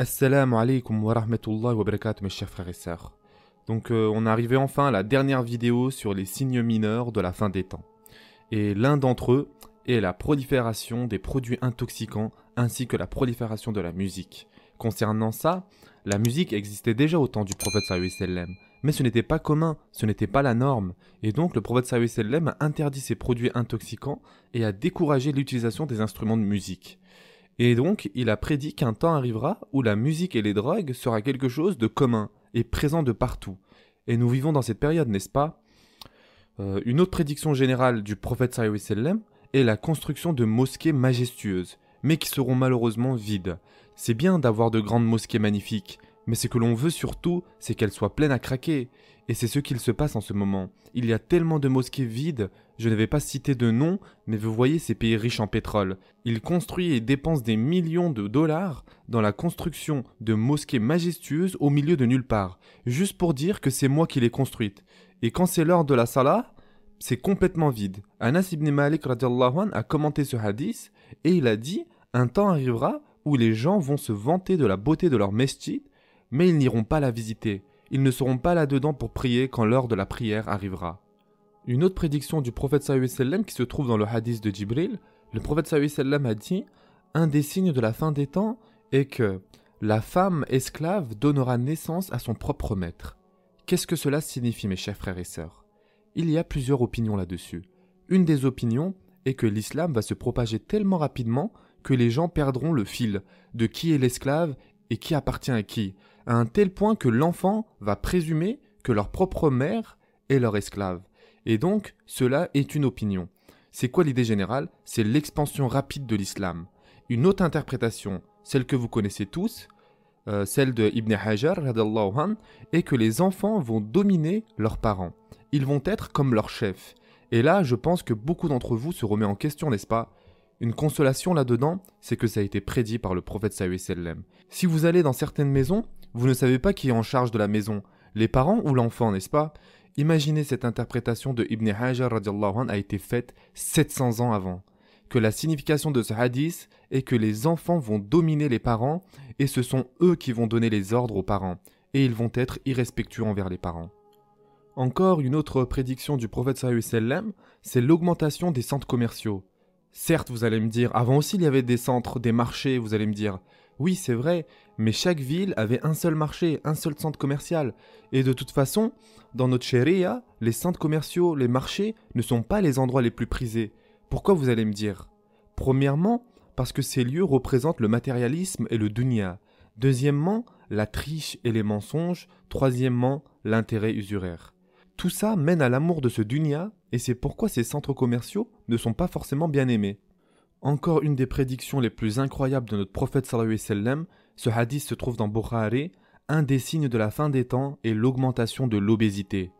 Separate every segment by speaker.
Speaker 1: Assalamu alaikum wa rahmatullahi wa barakatuh mes chers frères et sœurs. Donc euh, on est arrivé enfin à la dernière vidéo sur les signes mineurs de la fin des temps. Et l'un d'entre eux est la prolifération des produits intoxicants ainsi que la prolifération de la musique. Concernant ça, la musique existait déjà au temps du prophète sallam, mais ce n'était pas commun, ce n'était pas la norme, et donc le prophète sallam a interdit ces produits intoxicants et a découragé l'utilisation des instruments de musique. Et donc, il a prédit qu'un temps arrivera où la musique et les drogues sera quelque chose de commun et présent de partout. Et nous vivons dans cette période, n'est-ce pas? Euh, Une autre prédiction générale du prophète sallam est la construction de mosquées majestueuses, mais qui seront malheureusement vides. C'est bien d'avoir de grandes mosquées magnifiques, mais ce que l'on veut surtout, c'est qu'elles soient pleines à craquer. Et c'est ce qu'il se passe en ce moment. Il y a tellement de mosquées vides, je ne vais pas citer de noms, mais vous voyez ces pays riches en pétrole. Ils construisent et dépensent des millions de dollars dans la construction de mosquées majestueuses au milieu de nulle part, juste pour dire que c'est moi qui les construite. Et quand c'est l'heure de la salah, c'est complètement vide. Anas ibn Malik a commenté ce hadith et il a dit Un temps arrivera où les gens vont se vanter de la beauté de leur mesjid, mais ils n'iront pas la visiter. Ils ne seront pas là-dedans pour prier quand l'heure de la prière arrivera. Une autre prédiction du prophète sallam qui se trouve dans le hadith de Jibril, le prophète sallam a dit Un des signes de la fin des temps est que la femme esclave donnera naissance à son propre maître. Qu'est-ce que cela signifie, mes chers frères et sœurs? Il y a plusieurs opinions là-dessus. Une des opinions est que l'islam va se propager tellement rapidement que les gens perdront le fil de qui est l'esclave et qui appartient à qui, à un tel point que l'enfant va présumer que leur propre mère est leur esclave. Et donc, cela est une opinion. C'est quoi l'idée générale? C'est l'expansion rapide de l'islam. Une autre interprétation, celle que vous connaissez tous, euh, celle de Ibn Hajar, est que les enfants vont dominer leurs parents. Ils vont être comme leurs chefs. Et là, je pense que beaucoup d'entre vous se remet en question, n'est-ce pas? Une consolation là-dedans, c'est que ça a été prédit par le prophète sallam. Si vous allez dans certaines maisons, vous ne savez pas qui est en charge de la maison, les parents ou l'enfant, n'est-ce pas? Imaginez cette interprétation de Ibn Hajar a été faite 700 ans avant. Que la signification de ce hadith est que les enfants vont dominer les parents et ce sont eux qui vont donner les ordres aux parents et ils vont être irrespectueux envers les parents. Encore une autre prédiction du prophète c'est l'augmentation des centres commerciaux. Certes, vous allez me dire, avant aussi il y avait des centres, des marchés, vous allez me dire, oui, c'est vrai, mais chaque ville avait un seul marché, un seul centre commercial. Et de toute façon, dans notre sharia, les centres commerciaux, les marchés ne sont pas les endroits les plus prisés. Pourquoi vous allez me dire? Premièrement, parce que ces lieux représentent le matérialisme et le dunya. Deuxièmement, la triche et les mensonges. Troisièmement, l'intérêt usuraire. Tout ça mène à l'amour de ce dunya, et c'est pourquoi ces centres commerciaux ne sont pas forcément bien aimés. Encore une des prédictions les plus incroyables de notre prophète sallallahu alayhi ce hadith se trouve dans Bukhari, un des signes de la fin des temps est l'augmentation de l'obésité.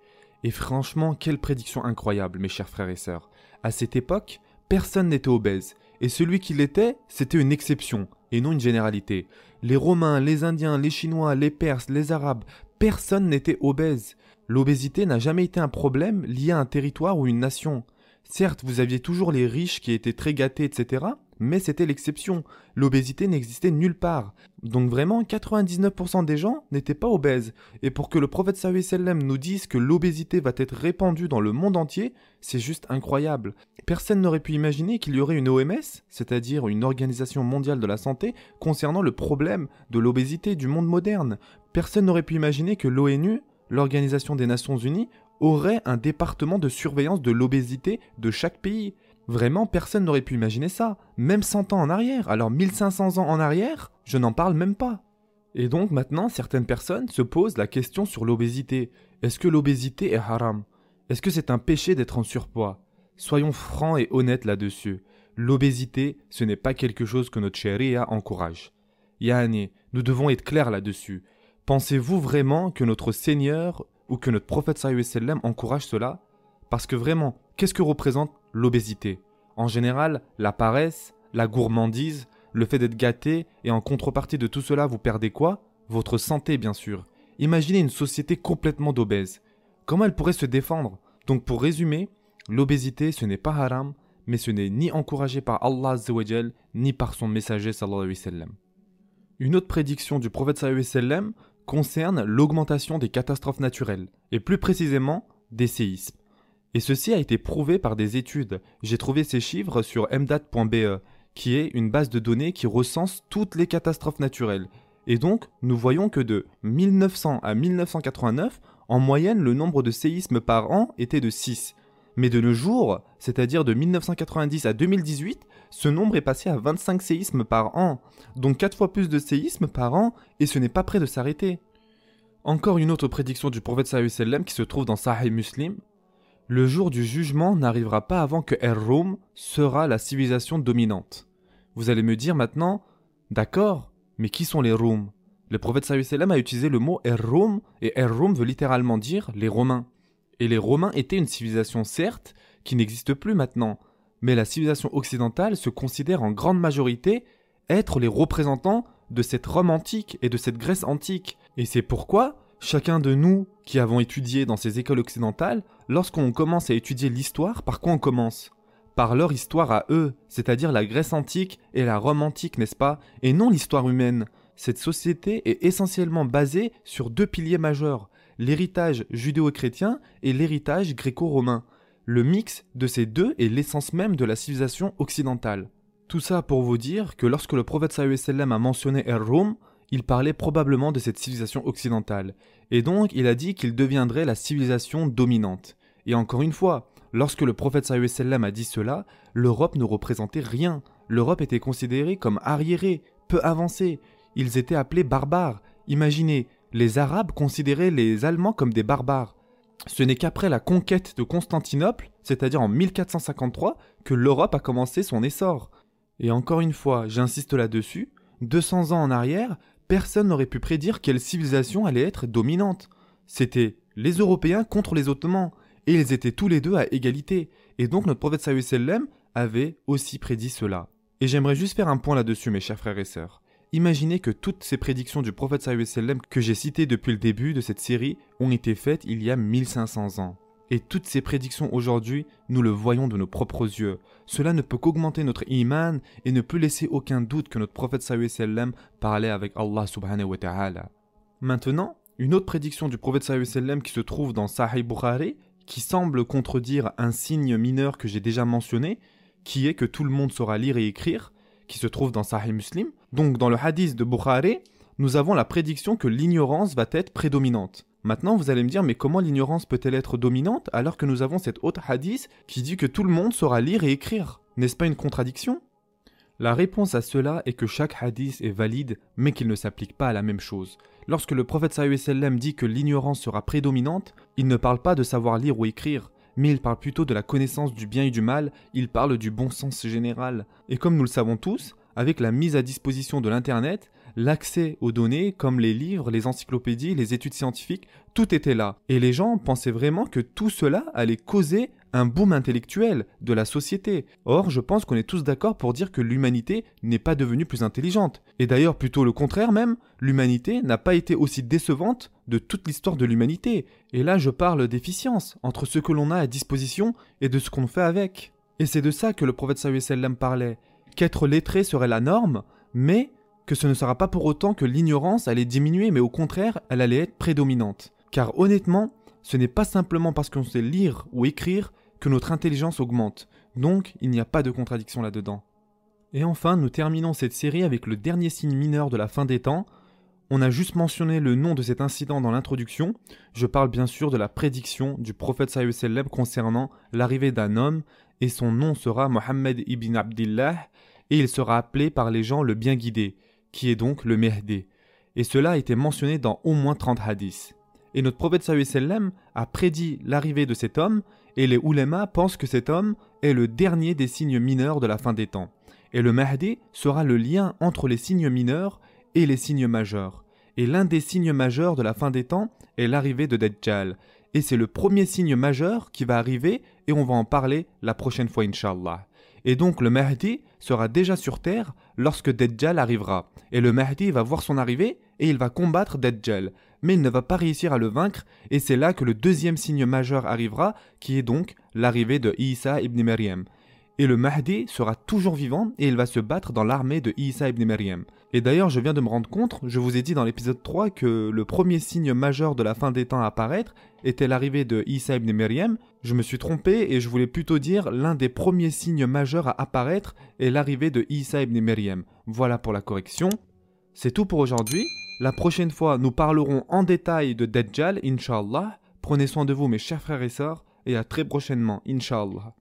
Speaker 1: Et franchement, quelle prédiction incroyable, mes chers frères et sœurs. À cette époque, personne n'était obèse, et celui qui l'était, c'était une exception, et non une généralité. Les Romains, les Indiens, les Chinois, les Perses, les Arabes, personne n'était obèse. L'obésité n'a jamais été un problème lié à un territoire ou une nation. Certes, vous aviez toujours les riches qui étaient très gâtés, etc., mais c'était l'exception. L'obésité n'existait nulle part. Donc vraiment, 99% des gens n'étaient pas obèses. Et pour que le prophète sallam nous dise que l'obésité va être répandue dans le monde entier, c'est juste incroyable. Personne n'aurait pu imaginer qu'il y aurait une OMS, c'est-à-dire une organisation mondiale de la santé, concernant le problème de l'obésité du monde moderne. Personne n'aurait pu imaginer que l'ONU, l'Organisation des Nations Unies, aurait un département de surveillance de l'obésité de chaque pays. Vraiment, personne n'aurait pu imaginer ça, même 100 ans en arrière. Alors 1500 ans en arrière, je n'en parle même pas. Et donc maintenant, certaines personnes se posent la question sur l'obésité. Est-ce que l'obésité est haram? Est-ce que c'est un péché d'être en surpoids? Soyons francs et honnêtes là-dessus. L'obésité, ce n'est pas quelque chose que notre charia encourage. Yani, nous devons être clairs là-dessus. Pensez-vous vraiment que notre Seigneur ou que notre prophète sallam encourage cela Parce que vraiment, qu'est-ce que représente l'obésité? En général, la paresse, la gourmandise, le fait d'être gâté, et en contrepartie de tout cela, vous perdez quoi? Votre santé, bien sûr. Imaginez une société complètement d'obèses. Comment elle pourrait se défendre? Donc pour résumer, l'obésité, ce n'est pas haram, mais ce n'est ni encouragé par Allah ni par son messager sallallahu alayhi wa. Une autre prédiction du prophète sallam concerne l'augmentation des catastrophes naturelles, et plus précisément des séismes. Et ceci a été prouvé par des études. J'ai trouvé ces chiffres sur mdat.be, qui est une base de données qui recense toutes les catastrophes naturelles. Et donc, nous voyons que de 1900 à 1989, en moyenne, le nombre de séismes par an était de 6. Mais de nos jours, c'est-à-dire de 1990 à 2018, ce nombre est passé à 25 séismes par an, donc 4 fois plus de séismes par an, et ce n'est pas prêt de s'arrêter. Encore une autre prédiction du prophète sallam qui se trouve dans Sahih Muslim. Le jour du jugement n'arrivera pas avant que Er-Rum sera la civilisation dominante. Vous allez me dire maintenant, d'accord, mais qui sont les Rum? Le prophète sallam a utilisé le mot Er-Rum, et Er-Rum veut littéralement dire les Romains. Et les Romains étaient une civilisation certes, qui n'existe plus maintenant, mais la civilisation occidentale se considère en grande majorité être les représentants de cette Rome antique et de cette Grèce antique. Et c'est pourquoi chacun de nous qui avons étudié dans ces écoles occidentales, lorsqu'on commence à étudier l'histoire, par quoi on commence? Par leur histoire à eux, c'est-à-dire la Grèce antique et la Rome antique, n'est-ce pas? Et non l'histoire humaine. Cette société est essentiellement basée sur deux piliers majeurs, l'héritage judéo-chrétien et l'héritage gréco-romain. Le mix de ces deux est l'essence même de la civilisation occidentale. Tout ça pour vous dire que lorsque le prophète a mentionné Er-Rum, il parlait probablement de cette civilisation occidentale, et donc il a dit qu'il deviendrait la civilisation dominante. Et encore une fois, lorsque le prophète a dit cela, l'Europe ne représentait rien. L'Europe était considérée comme arriérée, peu avancée. Ils étaient appelés barbares. Imaginez, les Arabes considéraient les Allemands comme des barbares. Ce n'est qu'après la conquête de Constantinople, c'est-à-dire en 1453, que l'Europe a commencé son essor. Et encore une fois, j'insiste là-dessus, 200 ans en arrière, personne n'aurait pu prédire quelle civilisation allait être dominante. C'était les Européens contre les Ottomans, et ils étaient tous les deux à égalité, et donc notre prophète sallam avait aussi prédit cela. Et j'aimerais juste faire un point là-dessus, mes chers frères et sœurs. Imaginez que toutes ces prédictions du prophète que j'ai citées depuis le début de cette série ont été faites il y a 1500 ans. Et toutes ces prédictions aujourd'hui, nous le voyons de nos propres yeux. Cela ne peut qu'augmenter notre iman et ne peut laisser aucun doute que notre prophète parlait avec Allah subhanahu wa ta'ala. Maintenant, une autre prédiction du prophète qui se trouve dans Sahih Bukhari, qui semble contredire un signe mineur que j'ai déjà mentionné, qui est que tout le monde saura lire et écrire, qui se trouve dans Sahih Muslim. Donc dans le hadith de Bukhari, nous avons la prédiction que l'ignorance va être prédominante. Maintenant, vous allez me dire, mais comment l'ignorance peut-elle être dominante alors que nous avons cet autre hadith qui dit que tout le monde saura lire et écrire? N'est-ce pas une contradiction? La réponse à cela est que chaque hadith est valide, mais qu'il ne s'applique pas à la même chose. Lorsque le prophète sallam dit que l'ignorance sera prédominante, il ne parle pas de savoir lire ou écrire, mais il parle plutôt de la connaissance du bien et du mal, il parle du bon sens général. Et comme nous le savons tous, avec la mise à disposition de l'Internet, l'accès aux données, comme les livres, les encyclopédies, les études scientifiques, tout était là. Et les gens pensaient vraiment que tout cela allait causer un boom intellectuel de la société. Or, je pense qu'on est tous d'accord pour dire que l'humanité n'est pas devenue plus intelligente. Et d'ailleurs, plutôt le contraire même, l'humanité n'a pas été aussi décevante de toute l'histoire de l'humanité. Et là, je parle d'efficience entre ce que l'on a à disposition et de ce qu'on fait avec. Et c'est de ça que le prophète sallam parlait, qu'être lettré serait la norme, mais que ce ne sera pas pour autant que l'ignorance allait diminuer, mais au contraire, elle allait être prédominante. Car honnêtement, ce n'est pas simplement parce qu'on sait lire ou écrire que notre intelligence augmente. Donc, il n'y a pas de contradiction là-dedans. Et enfin, nous terminons cette série avec le dernier signe mineur de la fin des temps. On a juste mentionné le nom de cet incident dans l'introduction. Je parle bien sûr de la prédiction du prophète sallam concernant l'arrivée d'un homme, et son nom sera Mohammed ibn Abdillah, et il sera appelé par les gens le bien guidé qui est donc le Mehdi. Et cela a été mentionné dans au moins 30 hadiths. Et notre prophète sallam a prédit l'arrivée de cet homme, et les oulémas pensent que cet homme est le dernier des signes mineurs de la fin des temps. Et le Mahdi sera le lien entre les signes mineurs et les signes majeurs. Et l'un des signes majeurs de la fin des temps est l'arrivée de Dajjal. Et c'est le premier signe majeur qui va arriver, et on va en parler la prochaine fois, Inch'Allah. Et donc le Mahdi sera déjà sur terre lorsque Dajjal arrivera. Et le Mahdi va voir son arrivée et il va combattre Dajjal. Mais il ne va pas réussir à le vaincre et c'est là que le deuxième signe majeur arrivera qui est donc l'arrivée de Isa ibn Maryam. Et le Mahdi sera toujours vivant et il va se battre dans l'armée de Isa ibn Maryam. Et d'ailleurs, je viens de me rendre compte, je vous ai dit dans l'épisode 3 que le premier signe majeur de la fin des temps à apparaître était l'arrivée de Isa ibn. Je me suis trompé et je voulais plutôt dire l'un des premiers signes majeurs à apparaître est l'arrivée de Isa ibn. Voilà pour la correction. C'est tout pour aujourd'hui. La prochaine fois, nous parlerons en détail de Dajjal, Inch'Allah. Prenez soin de vous, mes chers frères et sœurs, et à très prochainement, Inch'Allah.